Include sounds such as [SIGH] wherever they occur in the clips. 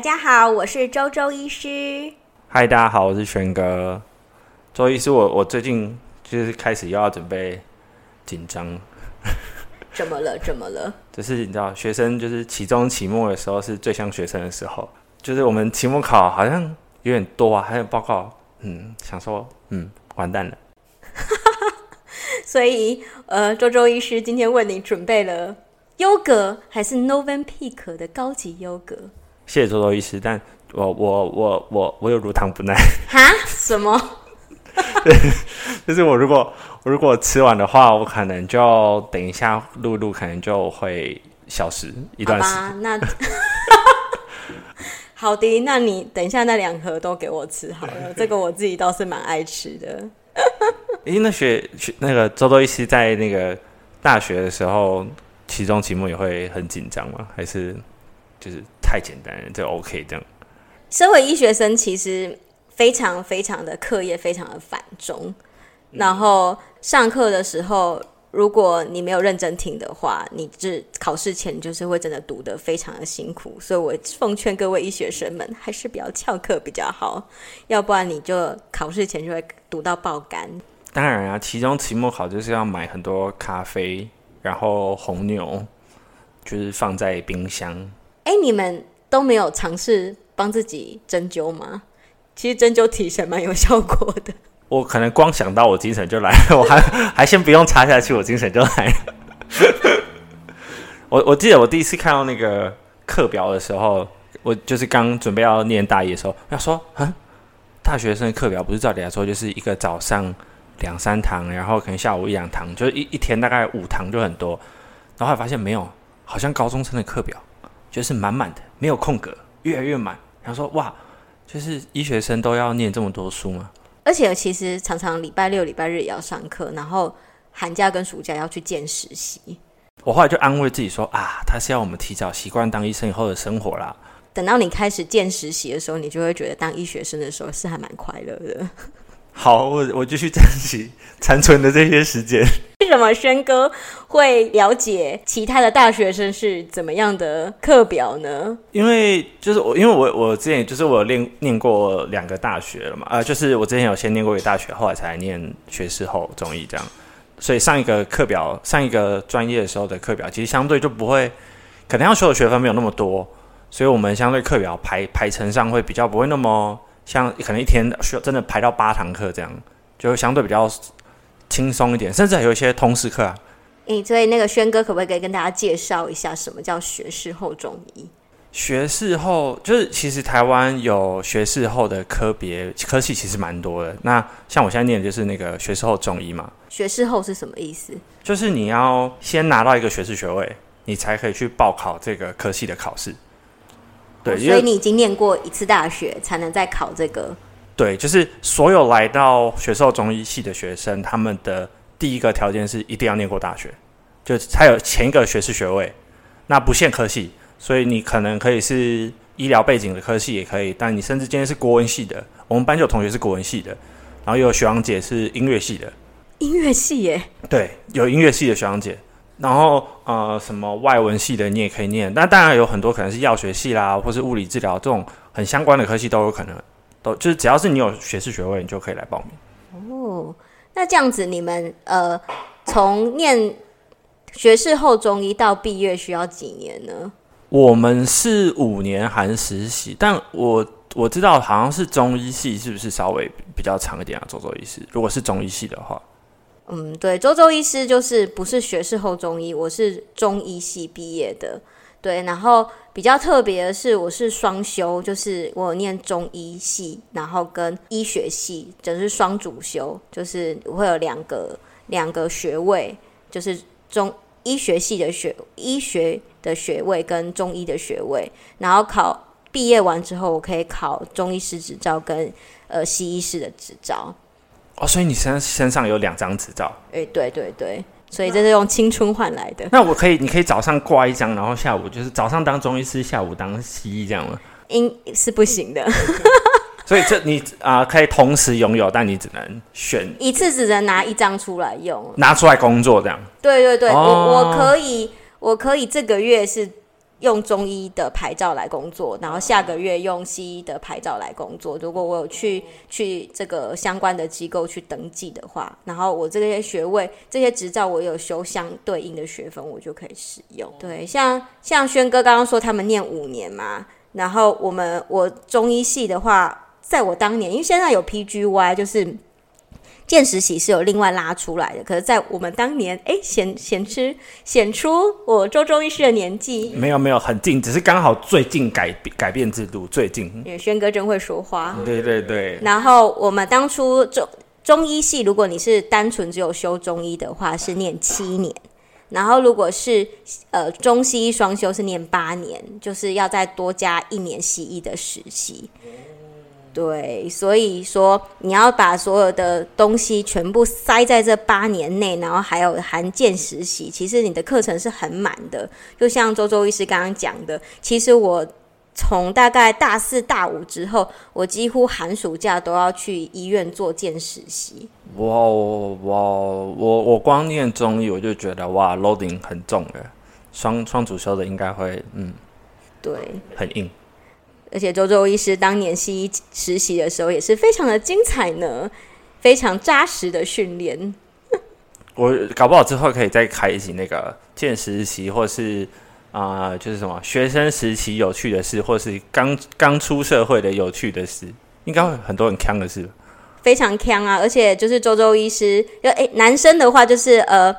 大家好，我是周周医师。嗨，大家好，我是轩哥。周医师，我我最近就是开始又要准备紧张。怎么了？怎么了？[LAUGHS] 就是你知道，学生就是期中、期末的时候是最像学生的时候。就是我们期末考好像有点多啊，还有报告，嗯，想说，嗯，完蛋了。[LAUGHS] 所以，呃，周周医师今天为你准备了优格还是 Noven Peak 的高级优格？谢谢周周医师，但我我我我我有乳糖不耐。哈？什么？对，就是我如果我如果吃完的话，我可能就等一下录录，可能就会消失一段时间。那 [LAUGHS] 好的，那你等一下那两盒都给我吃好了，[LAUGHS] 这个我自己倒是蛮爱吃的。诶，那学学那个周周医师在那个大学的时候，期中期末也会很紧张吗？还是就是太简单了这 OK 这样？身为医学生，其实。非常非常的课业非常的繁重，然后上课的时候，如果你没有认真听的话，你这考试前就是会真的读得非常的辛苦。所以我奉劝各位医学生们，还是不要翘课比较好，要不然你就考试前就会读到爆肝。当然啊，期中期末考就是要买很多咖啡，然后红牛就是放在冰箱。哎，你们都没有尝试帮自己针灸吗？其实针灸提神蛮有效果的。我可能光想到我精神就来了，我还还先不用插下去，我精神就来了。[LAUGHS] 我我记得我第一次看到那个课表的时候，我就是刚准备要念大一的时候，要说啊，大学生课表不是照理来说就是一个早上两三堂，然后可能下午一两堂，就是一一天大概五堂就很多。然后还发现没有，好像高中生的课表就是满满的，没有空格，越来越满。然后说哇。就是医学生都要念这么多书吗？而且其实常常礼拜六、礼拜日也要上课，然后寒假跟暑假要去见实习。我后来就安慰自己说啊，他是要我们提早习惯当医生以后的生活啦。等到你开始见实习的时候，你就会觉得当医学生的时候是还蛮快乐的。好，我我继续珍惜残存的这些时间。为什么轩哥会了解其他的大学生是怎么样的课表呢？因为就是我，因为我我之前就是我有念念过两个大学了嘛，呃，就是我之前有先念过一个大学，后来才念学士后中医这样，所以上一个课表，上一个专业的时候的课表，其实相对就不会，可能要修的学分没有那么多，所以我们相对课表排排程上会比较不会那么。像可能一天需要真的排到八堂课这样，就相对比较轻松一点，甚至还有一些通识课啊。诶，所以那个轩哥可不可以跟大家介绍一下什么叫学士后中医？学士后就是其实台湾有学士后的科别科系其实蛮多的。那像我现在念的就是那个学士后中医嘛。学士后是什么意思？就是你要先拿到一个学士学位，你才可以去报考这个科系的考试。对，所以你已经念过一次大学，才能再考这个。对，就是所有来到学士后中医系的学生，他们的第一个条件是一定要念过大学，就才有前一个学士学位。那不限科系，所以你可能可以是医疗背景的科系也可以，但你甚至今天是国文系的，我们班就有同学是国文系的，然后有学长姐是音乐系的。音乐系耶？对，有音乐系的学长姐。然后呃，什么外文系的你也可以念，但当然有很多可能是药学系啦，或是物理治疗这种很相关的科系都有可能，都就是只要是你有学士学位，你就可以来报名。哦，那这样子你们呃，从念学士后中医到毕业需要几年呢？我们是五年含实习，但我我知道好像是中医系是不是稍微比较长一点啊？周周医师，如果是中医系的话。嗯，对，周周医师就是不是学士后中医，我是中医系毕业的，对，然后比较特别的是，我是双修，就是我有念中医系，然后跟医学系，就是双主修，就是我会有两个两个学位，就是中医学系的学医学的学位跟中医的学位，然后考毕业完之后，我可以考中医师执照跟呃西医师的执照。哦，所以你身身上有两张执照？哎，对对对，所以这是用青春换来的。那我可以，你可以早上挂一张，然后下午就是早上当中医师，下午当西医这样吗？应是不行的。[LAUGHS] 所以这你啊、呃、可以同时拥有，但你只能选一次，只能拿一张出来用，拿出来工作这样。对对对，哦、我我可以，我可以这个月是用中医的牌照来工作，然后下个月用西医的牌照来工作。如果我有去去这个相关的机构去登记的话，然后我这些学位、这些执照，我有修相对应的学分，我就可以使用。对，像像轩哥刚刚说他们念五年嘛，然后我们我中医系的话，在我当年，因为现在有 PGY，就是。见实习是有另外拉出来的，可是，在我们当年，哎，显显出显出我周中医师的年纪，没有没有很近，只是刚好最近改改变制度最近。因为轩哥真会说话，对对对。然后我们当初中中医系，如果你是单纯只有修中医的话，是念七年；然后如果是呃中西医双修，是念八年，就是要再多加一年西医的实习。对，所以说你要把所有的东西全部塞在这八年内，然后还有含见实习，其实你的课程是很满的。就像周周医师刚刚讲的，其实我从大概大四大五之后，我几乎寒暑假都要去医院做见实习。哇哇，我我光念中医我就觉得哇，loading 很重的，双双主修的应该会嗯，对，很硬。而且周周医师当年西医实习的时候也是非常的精彩呢，非常扎实的训练。我搞不好之后可以再开一集那个见实习，或是啊、呃，就是什么学生时期有趣的事，或是刚刚出社会的有趣的事，应该会很多很坑的事。非常坑啊！而且就是周周医师，就诶，男生的话就是呃。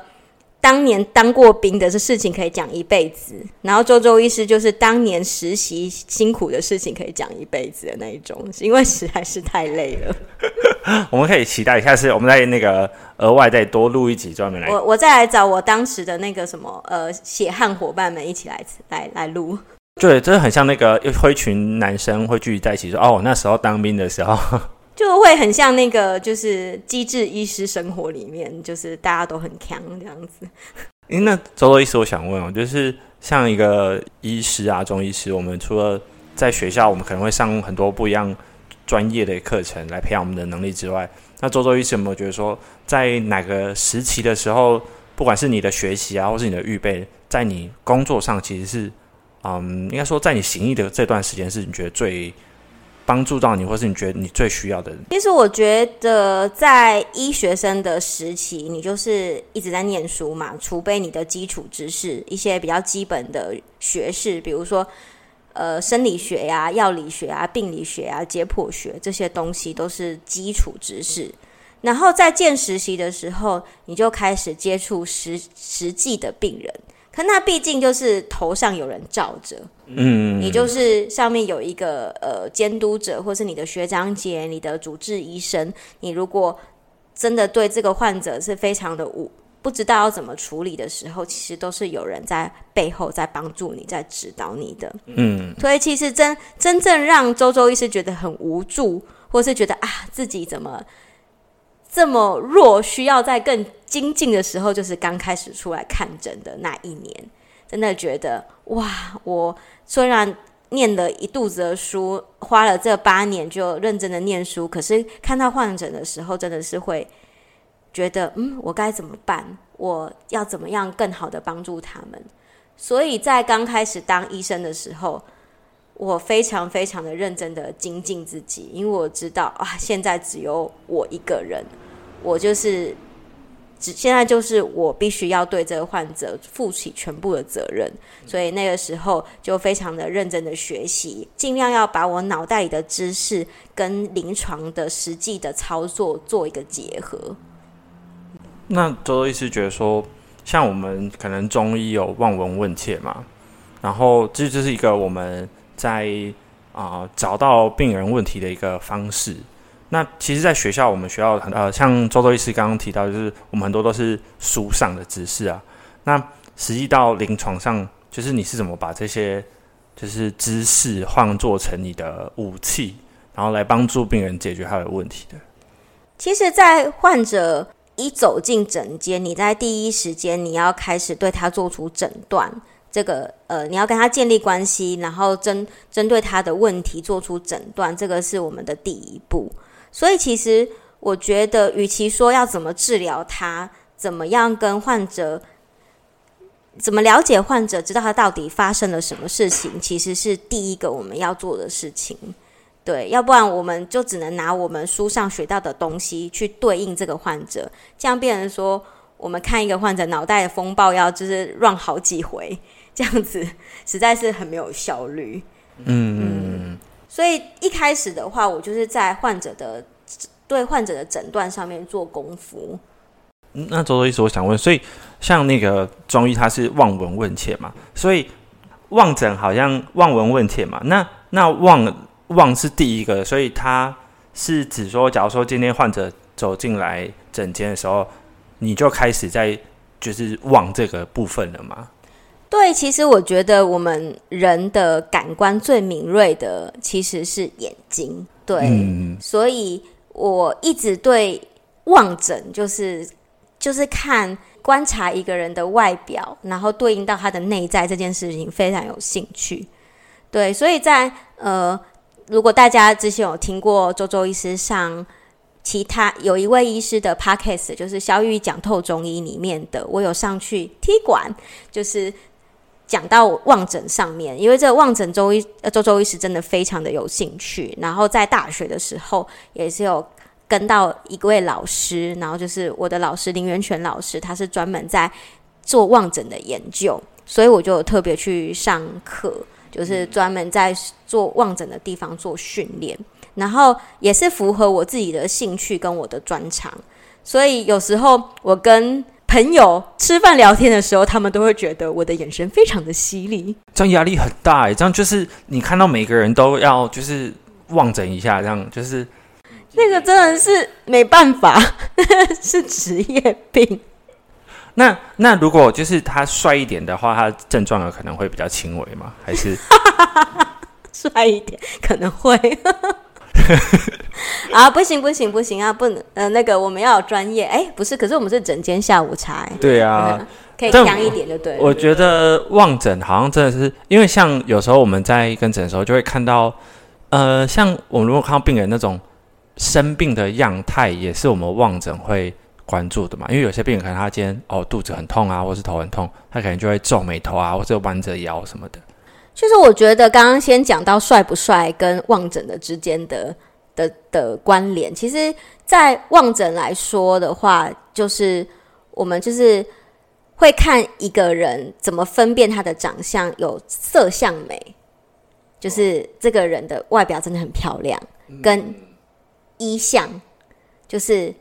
当年当过兵的这事情可以讲一辈子，然后周周医师就是当年实习辛苦的事情可以讲一辈子的那一种，因为实在是太累了。[LAUGHS] 我们可以期待一下，次我们在那个额外再多录一集专门来。我我再来找我当时的那个什么呃血汗伙伴们一起来来来录。对，真的很像那个一群男生会聚集在一起说哦，那时候当兵的时候。就会很像那个，就是机智医师生活里面，就是大家都很强这样子。诶，那周周医师，我想问哦，就是像一个医师啊，中医师，我们除了在学校，我们可能会上很多不一样专业的课程来培养我们的能力之外，那周周医师有没有觉得说，在哪个时期的时候，不管是你的学习啊，或是你的预备，在你工作上，其实是，嗯，应该说，在你行医的这段时间，是你觉得最帮助到你，或是你觉得你最需要的人。其实我觉得，在医学生的时期，你就是一直在念书嘛，储备你的基础知识，一些比较基本的学识，比如说呃生理学呀、药理学啊、病理学啊、解剖学这些东西都是基础知识。然后在见实习的时候，你就开始接触实实际的病人。可那毕竟就是头上有人罩着，嗯，你就是上面有一个呃监督者，或是你的学长姐、你的主治医生。你如果真的对这个患者是非常的无不知道要怎么处理的时候，其实都是有人在背后在帮助你，在指导你的。嗯，所以其实真真正让周周医师觉得很无助，或是觉得啊自己怎么。这么弱，需要在更精进的时候，就是刚开始出来看诊的那一年，真的觉得哇！我虽然念了一肚子的书，花了这八年就认真的念书，可是看到患者的时候，真的是会觉得，嗯，我该怎么办？我要怎么样更好的帮助他们？所以在刚开始当医生的时候，我非常非常的认真的精进自己，因为我知道啊，现在只有我一个人。我就是，只现在就是我必须要对这个患者负起全部的责任，所以那个时候就非常的认真的学习，尽量要把我脑袋里的知识跟临床的实际的操作做一个结合。那周周医师觉得说，像我们可能中医有望闻问切嘛，然后这就是一个我们在啊、呃、找到病人问题的一个方式。那其实，在学校，我们学校很呃，像周周医师刚刚提到，就是我们很多都是书上的知识啊。那实际到临床上，就是你是怎么把这些就是知识换作成你的武器，然后来帮助病人解决他的问题的？其实，在患者一走进诊间，你在第一时间你要开始对他做出诊断，这个呃，你要跟他建立关系，然后针针对他的问题做出诊断，这个是我们的第一步。所以，其实我觉得，与其说要怎么治疗他，怎么样跟患者怎么了解患者，知道他到底发生了什么事情，其实是第一个我们要做的事情。对，要不然我们就只能拿我们书上学到的东西去对应这个患者，这样变成说，我们看一个患者脑袋的风暴要就是转好几回，这样子 [LAUGHS] 实在是很没有效率。嗯嗯，所以一开始的话，我就是在患者的对患者的诊断上面做功夫。那周周医师，我想问，所以像那个中医，它是望闻问切嘛？所以望诊好像望闻问切嘛？那那望望是第一个，所以他是指说，假如说今天患者走进来诊间的时候，你就开始在就是望这个部分了吗？对，其实我觉得我们人的感官最敏锐的其实是眼睛。对，嗯、所以我一直对望诊就是。就是看观察一个人的外表，然后对应到他的内在这件事情非常有兴趣。对，所以在呃，如果大家之前有听过周周医师上其他有一位医师的 podcast，就是萧御医讲透中医里面的，我有上去踢馆，就是讲到望诊上面，因为这个望诊周医呃周周医师真的非常的有兴趣，然后在大学的时候也是有。跟到一位老师，然后就是我的老师林元泉老师，他是专门在做望诊的研究，所以我就特别去上课，就是专门在做望诊的地方做训练，然后也是符合我自己的兴趣跟我的专长，所以有时候我跟朋友吃饭聊天的时候，他们都会觉得我的眼神非常的犀利，这样压力很大哎，这样就是你看到每个人都要就是望诊一下，这样就是。那个真的是没办法，[LAUGHS] 是职业病。那那如果就是他帅一点的话，他症状有可能会比较轻微吗？还是 [LAUGHS] 帅一点可能会 [LAUGHS] 啊？不行不行不行啊！不能呃，那个我们要有专业。哎，不是，可是我们是整间下午茶。对啊，嗯、可以强一点就对了。我觉得望诊好像真的是，因为像有时候我们在跟诊的时候，就会看到呃，像我们如果看到病人那种。生病的样态也是我们望诊会关注的嘛，因为有些病人可能他今天哦肚子很痛啊，或是头很痛，他可能就会皱眉头啊，或者弯着腰什么的。就是我觉得刚刚先讲到帅不帅跟望诊的之间的的的关联，其实，在望诊来说的话，就是我们就是会看一个人怎么分辨他的长相，有色相美，就是这个人的外表真的很漂亮，跟。衣相就是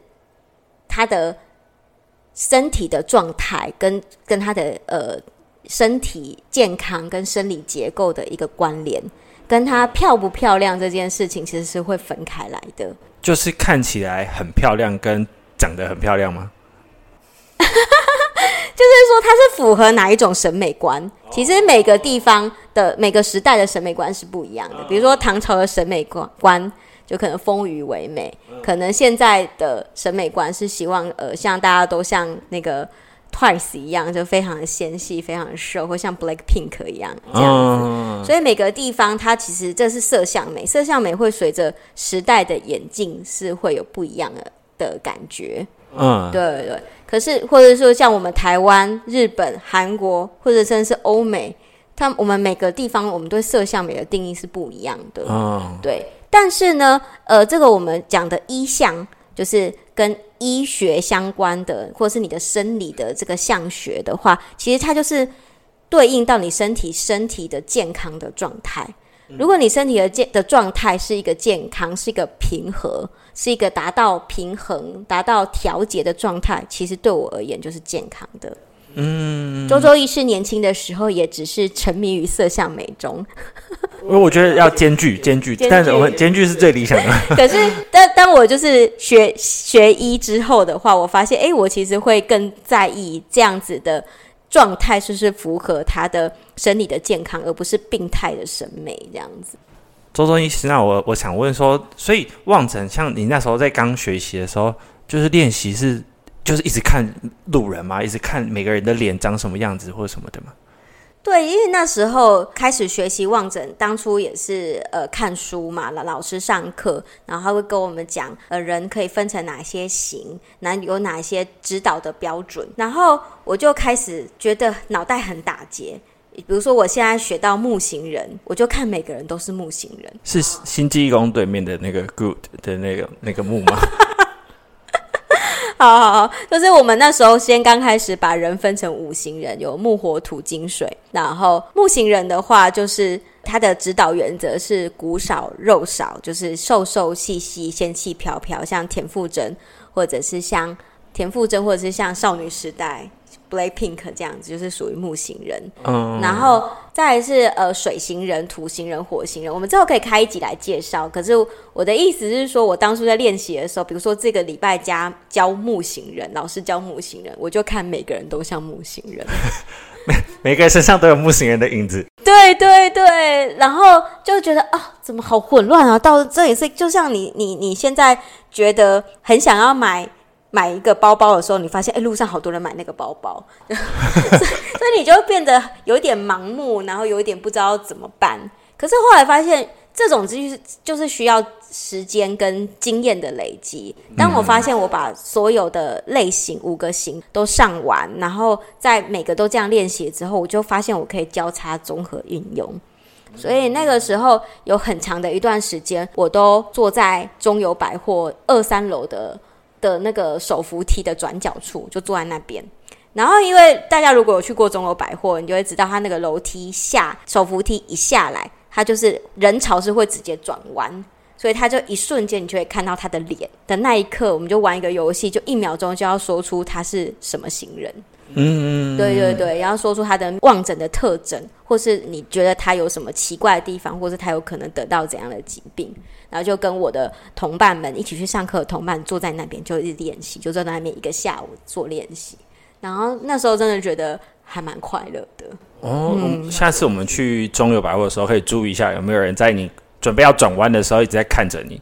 他的身体的状态，跟跟他的呃身体健康跟生理结构的一个关联，跟她漂不漂亮这件事情其实是会分开来的。就是看起来很漂亮，跟长得很漂亮吗？[LAUGHS] 就是说，它是符合哪一种审美观？其实每个地方的每个时代的审美观是不一样的。比如说唐朝的审美观观。就可能丰腴为美，可能现在的审美观是希望呃，像大家都像那个 Twice 一样，就非常的纤细，非常的瘦，或像 Black Pink 一样这样子。嗯、所以每个地方它其实这是色相美，色相美会随着时代的演进是会有不一样的的感觉。嗯，对对对。可是或者说像我们台湾、日本、韩国，或者甚至是欧美，它我们每个地方我们对色相美的定义是不一样的。嗯，对。但是呢，呃，这个我们讲的一相，就是跟医学相关的，或是你的生理的这个相学的话，其实它就是对应到你身体身体的健康的状态。如果你身体的健的状态是一个健康，是一个平和，是一个达到平衡、达到调节的状态，其实对我而言就是健康的。嗯，周周医师年轻的时候也只是沉迷于色相美中。因 [LAUGHS] 为我觉得要兼具兼具，但是我们兼具是最理想的。[LAUGHS] 可是，但当我就是学学医之后的话，我发现，哎、欸，我其实会更在意这样子的状态是不是符合他的生理的健康，而不是病态的审美这样子。周周医师，那我我想问说，所以望诊，像你那时候在刚学习的时候，就是练习是。就是一直看路人嘛，一直看每个人的脸长什么样子或者什么的嘛。对，因为那时候开始学习望诊，当初也是呃看书嘛，老老师上课，然后他会跟我们讲，呃人可以分成哪些型，那有哪些指导的标准，然后我就开始觉得脑袋很打结。比如说我现在学到木型人，我就看每个人都是木型人，是星际异攻对面的那个 good 的那个那个木吗？[LAUGHS] 好好好，就是我们那时候先刚开始把人分成五行人，有木、火、土、金、水。然后木行人的话，就是他的指导原则是骨少肉少，就是瘦瘦细细、仙气飘飘，像田馥甄，或者是像田馥甄，或者是像少女时代。Blackpink 这样子就是属于木型人，嗯，然后再来是呃水型人、土型人、火星人，我们之后可以开一集来介绍。可是我的意思是说，我当初在练习的时候，比如说这个礼拜加教木型人，老师教木型人，我就看每个人都像木型人，[LAUGHS] 每每个人身上都有木型人的影子。对对对，然后就觉得啊，怎么好混乱啊！到这也是就像你你你现在觉得很想要买。买一个包包的时候，你发现哎，路上好多人买那个包包，[LAUGHS] 所以你就变得有点盲目，然后有一点不知道怎么办。可是后来发现，这种就是就是需要时间跟经验的累积。当我发现我把所有的类型五个型都上完，然后在每个都这样练习之后，我就发现我可以交叉综合运用。所以那个时候有很长的一段时间，我都坐在中友百货二三楼的。的那个手扶梯的转角处，就坐在那边。然后，因为大家如果有去过钟楼百货，你就会知道，他那个楼梯下手扶梯一下来，他就是人潮是会直接转弯，所以他就一瞬间你就会看到他的脸的那一刻，我们就玩一个游戏，就一秒钟就要说出他是什么行人。嗯，对对对，然后说出他的望诊的特征，或是你觉得他有什么奇怪的地方，或是他有可能得到怎样的疾病。然后就跟我的同伴们一起去上课，的同伴坐在那边就一直练习，就坐在那边一个下午做练习。然后那时候真的觉得还蛮快乐的。哦，嗯、下次我们去中友百货的时候，可以注意一下有没有人在你准备要转弯的时候一直在看着你，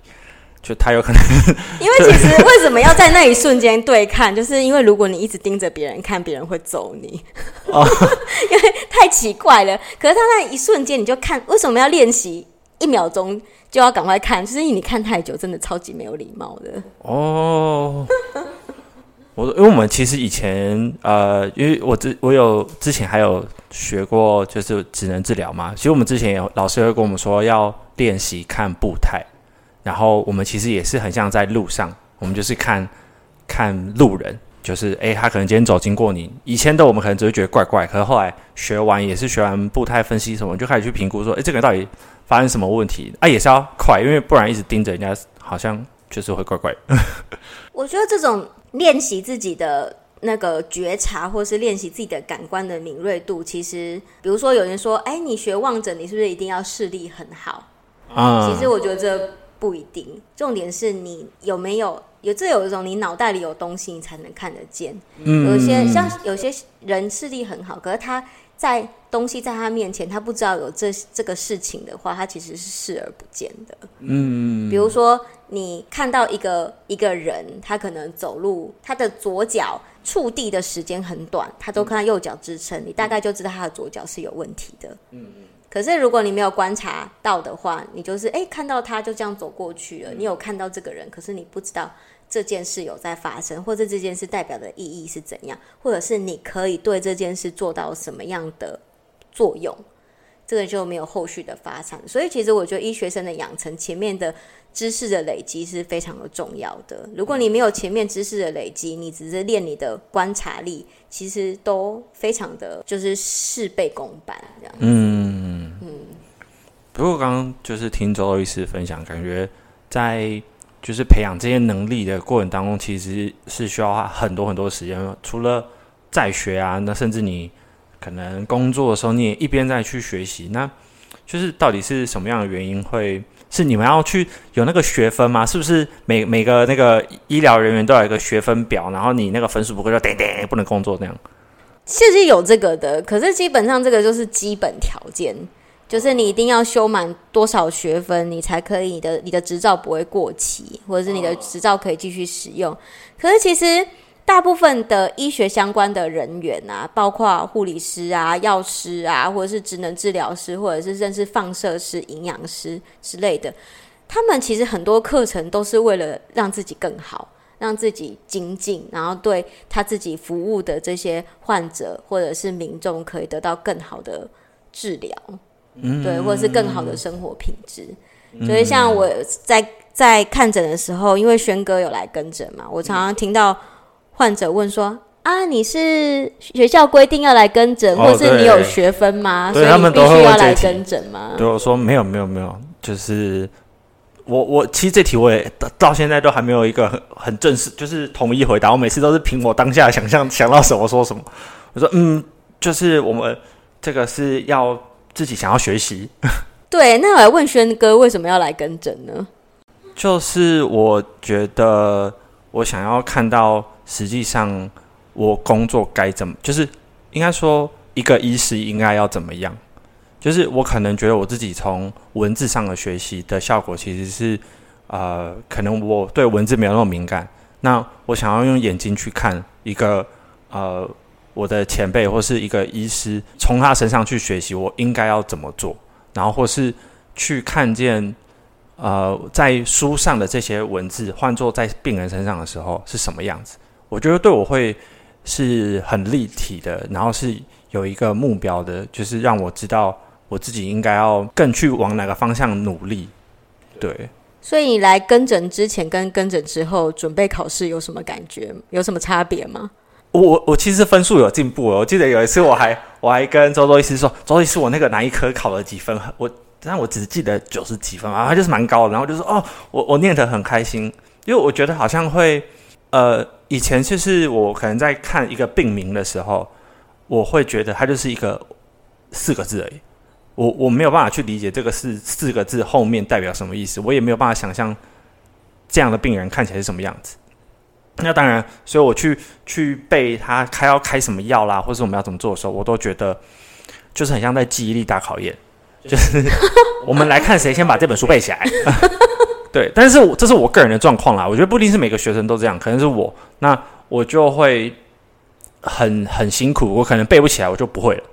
就他有可能。[LAUGHS] 因为其实为什么要在那一瞬间对看，[LAUGHS] 就是因为如果你一直盯着别人看，别人会揍你。哦，[LAUGHS] 因为太奇怪了。可是他那一瞬间你就看，为什么要练习一秒钟？就要赶快看，就是因为你看太久，真的超级没有礼貌的哦。我因为我们其实以前呃，因为我之我有之前还有学过，就是职能治疗嘛。其实我们之前有老师会跟我们说要练习看步态，然后我们其实也是很像在路上，我们就是看看路人，就是诶，他可能今天走经过你，以前的我们可能只会觉得怪怪，可是后来学完也是学完步态分析什么，就开始去评估说，诶，这个人到底。发生什么问题啊？也是要快，因为不然一直盯着人家，好像确实会怪怪。[LAUGHS] 我觉得这种练习自己的那个觉察，或是练习自己的感官的敏锐度，其实，比如说有人说：“哎，你学望诊，你是不是一定要视力很好？”啊、嗯，其实我觉得这不一定。重点是你有没有有这有一种你脑袋里有东西，你才能看得见。嗯，有些像有些人视力很好，可是他。在东西在他面前，他不知道有这这个事情的话，他其实是视而不见的。嗯，比如说你看到一个一个人，他可能走路，他的左脚触地的时间很短，他都看到右脚支撑，你大概就知道他的左脚是有问题的。嗯嗯。可是如果你没有观察到的话，你就是哎看到他就这样走过去了，你有看到这个人，可是你不知道。这件事有在发生，或者这件事代表的意义是怎样，或者是你可以对这件事做到什么样的作用，这个就没有后续的发展。所以，其实我觉得医学生的养成，前面的知识的累积是非常的重要的。如果你没有前面知识的累积，你只是练你的观察力，其实都非常的就是事倍功半这样。嗯嗯。不过刚刚就是听周周医师分享，感觉在。就是培养这些能力的过程当中，其实是需要花很多很多时间。除了在学啊，那甚至你可能工作的时候，你也一边在去学习。那就是到底是什么样的原因会是你们要去有那个学分吗？是不是每每个那个医疗人员都有一个学分表，然后你那个分数不够就叮叮不能工作那样？其实有这个的，可是基本上这个就是基本条件。就是你一定要修满多少学分，你才可以你的你的执照不会过期，或者是你的执照可以继续使用。可是其实大部分的医学相关的人员啊，包括护理师啊、药师啊，或者是职能治疗师，或者是甚至放射师、营养师之类的，他们其实很多课程都是为了让自己更好，让自己精进，然后对他自己服务的这些患者或者是民众可以得到更好的治疗，嗯，对，或者是更好的生活品质。嗯、所以像我在在看诊的时候，因为轩哥有来跟诊嘛，我常常听到患者问说：“啊，你是学校规定要来跟诊，哦、或是你有学分吗？所以你必须要来跟诊吗？”对我说：“没有，没有，没有，就是我我其实这题我也到现在都还没有一个很很正式，就是统一回答。我每次都是凭我当下想象想到什么说什么。我说：嗯，就是我们这个是要自己想要学习。[LAUGHS] ”对，那我来问轩哥，为什么要来跟诊呢？就是我觉得我想要看到，实际上我工作该怎么，就是应该说一个医师应该要怎么样。就是我可能觉得我自己从文字上的学习的效果，其实是呃，可能我对文字没有那么敏感。那我想要用眼睛去看一个呃，我的前辈或是一个医师，从他身上去学习，我应该要怎么做。然后或是去看见，呃，在书上的这些文字换作在病人身上的时候是什么样子？我觉得对我会是很立体的，然后是有一个目标的，就是让我知道我自己应该要更去往哪个方向努力。对。所以你来跟诊之前跟跟诊之后准备考试有什么感觉？有什么差别吗？我我其实分数有进步哦，我记得有一次我还我还跟周周医师说，周周医师我那个哪一科考了几分？我但我只记得九十几分啊，他就是蛮高的。然后就说哦，我我念得很开心，因为我觉得好像会呃，以前就是我可能在看一个病名的时候，我会觉得它就是一个四个字而已，我我没有办法去理解这个是四个字后面代表什么意思，我也没有办法想象这样的病人看起来是什么样子。那当然，所以我去去背他开要开什么药啦，或者我们要怎么做的时候，我都觉得就是很像在记忆力大考验，就是 [LAUGHS] 我们来看谁先把这本书背起来。[LAUGHS] 对，但是我这是我个人的状况啦，我觉得不一定是每个学生都这样，可能是我，那我就会很很辛苦，我可能背不起来，我就不会了。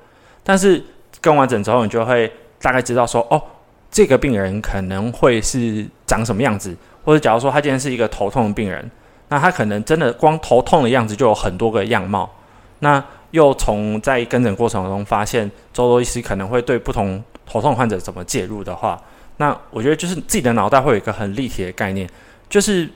但是跟完诊之后，你就会大概知道说，哦，这个病人可能会是长什么样子，或者假如说他今天是一个头痛的病人。那他可能真的光头痛的样子就有很多个样貌，那又从在跟诊过程中发现周周医师可能会对不同头痛患者怎么介入的话，那我觉得就是自己的脑袋会有一个很立体的概念，就是，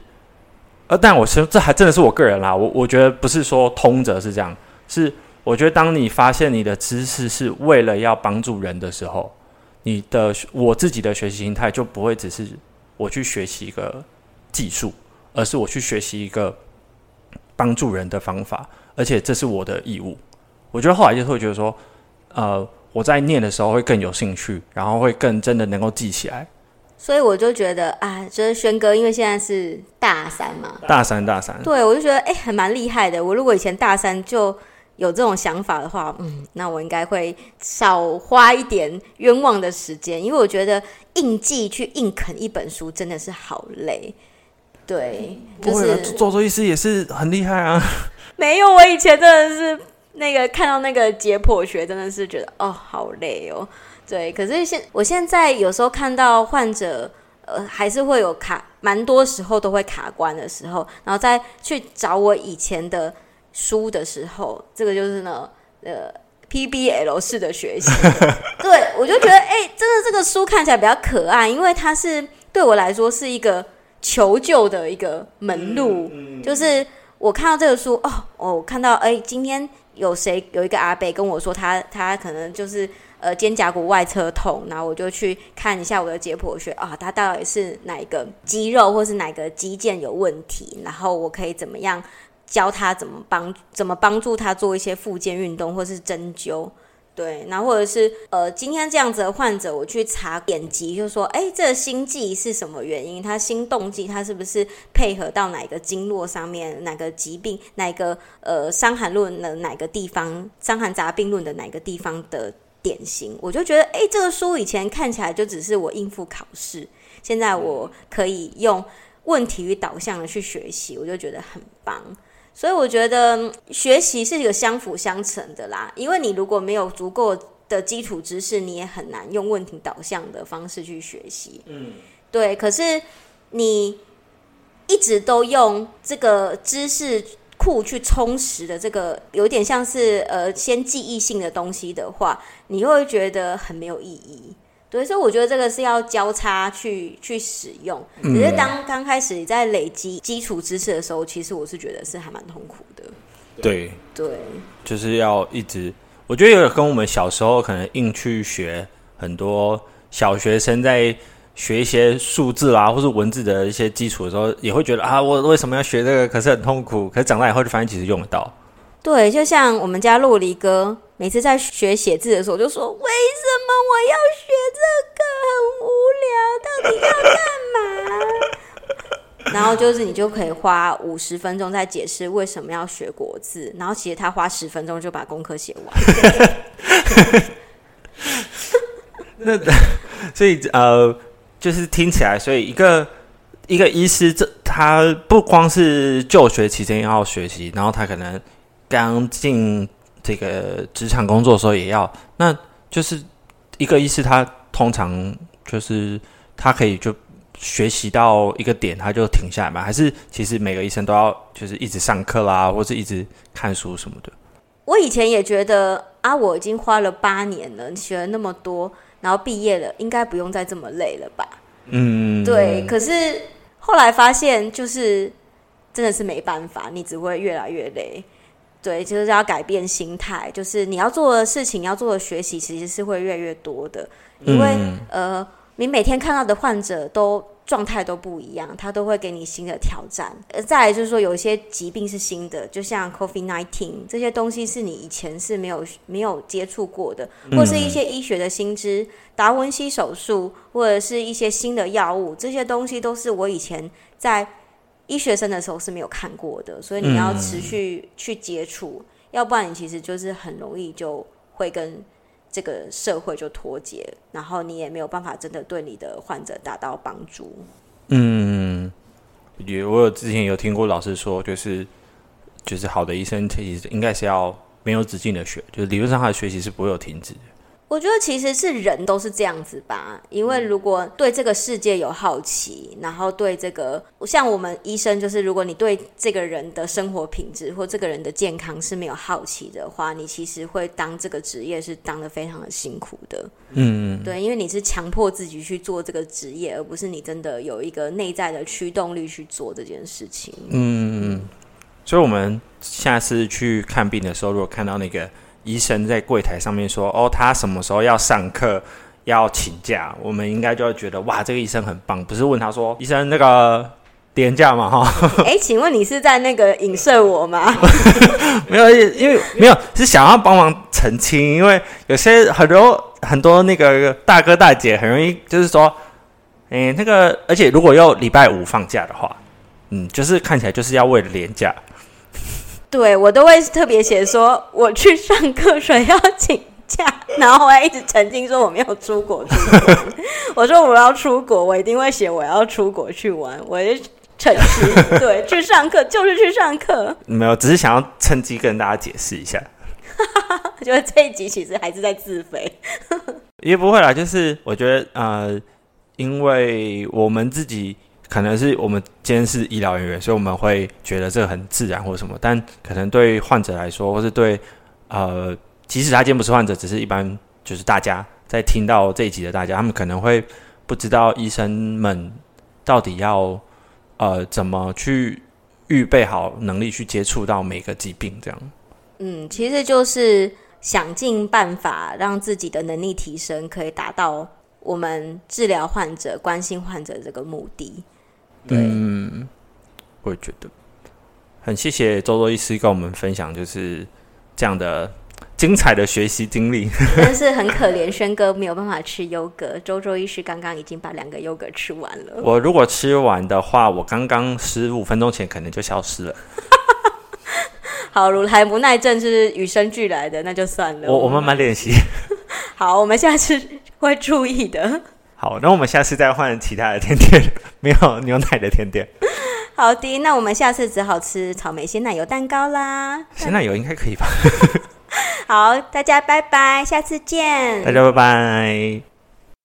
呃，但我是这还真的是我个人啦，我我觉得不是说通则是这样，是我觉得当你发现你的知识是为了要帮助人的时候，你的我自己的学习心态就不会只是我去学习一个技术。而是我去学习一个帮助人的方法，而且这是我的义务。我觉得后来就会觉得说，呃，我在念的时候会更有兴趣，然后会更真的能够记起来。所以我就觉得啊，就是轩哥，因为现在是大三嘛，大三大三，对，我就觉得哎，还蛮厉害的。我如果以前大三就有这种想法的话，嗯，那我应该会少花一点冤枉的时间，因为我觉得硬记去硬啃一本书真的是好累。对，就是做做医师也是很厉害啊。[LAUGHS] 没有，我以前真的是那个看到那个解剖学，真的是觉得哦，好累哦。对，可是现我现在有时候看到患者，呃，还是会有卡，蛮多时候都会卡关的时候，然后再去找我以前的书的时候，这个就是呢，呃，PBL 式的学习。[LAUGHS] 对，我就觉得，哎、欸，真的这个书看起来比较可爱，因为它是对我来说是一个。求救的一个门路，就是我看到这个书哦，我看到哎，今天有谁有一个阿伯跟我说他他可能就是呃肩胛骨外侧痛，然后我就去看一下我的解剖学啊，他到底是哪一个肌肉或是哪个肌腱有问题，然后我可以怎么样教他怎么帮怎么帮助他做一些复健运动或是针灸。对，然后或者是呃，今天这样子的患者，我去查典籍，就说，哎，这个心悸是什么原因？他心动悸，他是不是配合到哪个经络上面？哪个疾病？哪个呃《伤寒论》的哪个地方？《伤寒杂病论》的哪个地方的典型？我就觉得，哎，这个书以前看起来就只是我应付考试，现在我可以用问题与导向的去学习，我就觉得很棒。所以我觉得学习是一个相辅相成的啦，因为你如果没有足够的基础知识，你也很难用问题导向的方式去学习。嗯，对。可是你一直都用这个知识库去充实的这个，有点像是呃先记忆性的东西的话，你会觉得很没有意义。对，所以我觉得这个是要交叉去去使用。只是当刚开始你在累积基础知识的时候，其实我是觉得是还蛮痛苦的。对对，就是要一直，我觉得有点跟我们小时候可能硬去学很多小学生在学一些数字啊，或是文字的一些基础的时候，也会觉得啊，我为什么要学这个？可是很痛苦。可是长大以后就发现其实用得到。对，就像我们家洛黎哥，每次在学写字的时候，就说：“为什么我要学这个？很无聊，到底要干嘛？” [LAUGHS] 然后就是你就可以花五十分钟在解释为什么要学国字，然后其实他花十分钟就把功课写完。[LAUGHS] 那所以呃，就是听起来，所以一个一个医师，这他不光是就学期间要学习，然后他可能。刚进这个职场工作的时候也要，那就是一个医师，他通常就是他可以就学习到一个点，他就停下来嘛？还是其实每个医生都要就是一直上课啦，或者一直看书什么的？我以前也觉得啊，我已经花了八年了，你学了那么多，然后毕业了，应该不用再这么累了吧？嗯，对。可是后来发现，就是真的是没办法，你只会越来越累。对，就是要改变心态，就是你要做的事情，要做的学习，其实是会越来越多的。因为、嗯、呃，你每天看到的患者都状态都不一样，他都会给你新的挑战。呃，再来就是说，有一些疾病是新的，就像 COVID-19 这些东西是你以前是没有没有接触过的，或是一些医学的新知，达文西手术，或者是一些新的药物，这些东西都是我以前在。医学生的时候是没有看过的，所以你要持续去接触，嗯、要不然你其实就是很容易就会跟这个社会就脱节，然后你也没有办法真的对你的患者达到帮助。嗯，也我有之前有听过老师说，就是就是好的医生其实应该是要没有止境的学，就是理论上他的学习是不会有停止的。我觉得其实是人都是这样子吧，因为如果对这个世界有好奇，然后对这个像我们医生，就是如果你对这个人的生活品质或这个人的健康是没有好奇的话，你其实会当这个职业是当的非常的辛苦的。嗯，对，因为你是强迫自己去做这个职业，而不是你真的有一个内在的驱动力去做这件事情。嗯，所以我们下次去看病的时候，如果看到那个。医生在柜台上面说：“哦，他什么时候要上课，要请假？”我们应该就会觉得：“哇，这个医生很棒。”不是问他说：“医生，那个年假嘛？”哈。[LAUGHS] 哎，请问你是在那个影射我吗？[LAUGHS] 没有，因为没有是想要帮忙澄清，因为有些很多很多那个大哥大姐很容易就是说：“哎，那个，而且如果要礼拜五放假的话，嗯，就是看起来就是要为了年假。”对，我都会特别写说我去上课，所以要请假，然后我还一直澄清说我没有出国去玩。我说我要出国，我一定会写我要出国去玩。我就诚实，对，去上课就是去上课。没有，只是想要趁机跟大家解释一下。我觉得这一集其实还是在自肥。也不会啦，就是我觉得呃，因为我们自己。可能是我们今天是医疗人员，所以我们会觉得这个很自然或什么。但可能对患者来说，或是对呃，即使他今天不是患者，只是一般就是大家在听到这一集的大家，他们可能会不知道医生们到底要呃怎么去预备好能力去接触到每个疾病这样。嗯，其实就是想尽办法让自己的能力提升，可以达到我们治疗患者、关心患者这个目的。对嗯，我也觉得很谢谢周周医师跟我们分享，就是这样的精彩的学习经历。[LAUGHS] 但是很可怜，轩哥没有办法吃优格。周周医师刚刚已经把两个优格吃完了。我如果吃完的话，我刚刚十五分钟前可能就消失了。[LAUGHS] 好，如来不耐症是与生俱来的，那就算了。我我慢慢练习。[LAUGHS] 好，我们下次会注意的。好，那我们下次再换其他的甜点，[LAUGHS] 没有牛奶的甜点。好的，那我们下次只好吃草莓鲜奶油蛋糕啦。鲜奶油应该可以吧？[LAUGHS] 好，大家拜拜，下次见。大家拜拜。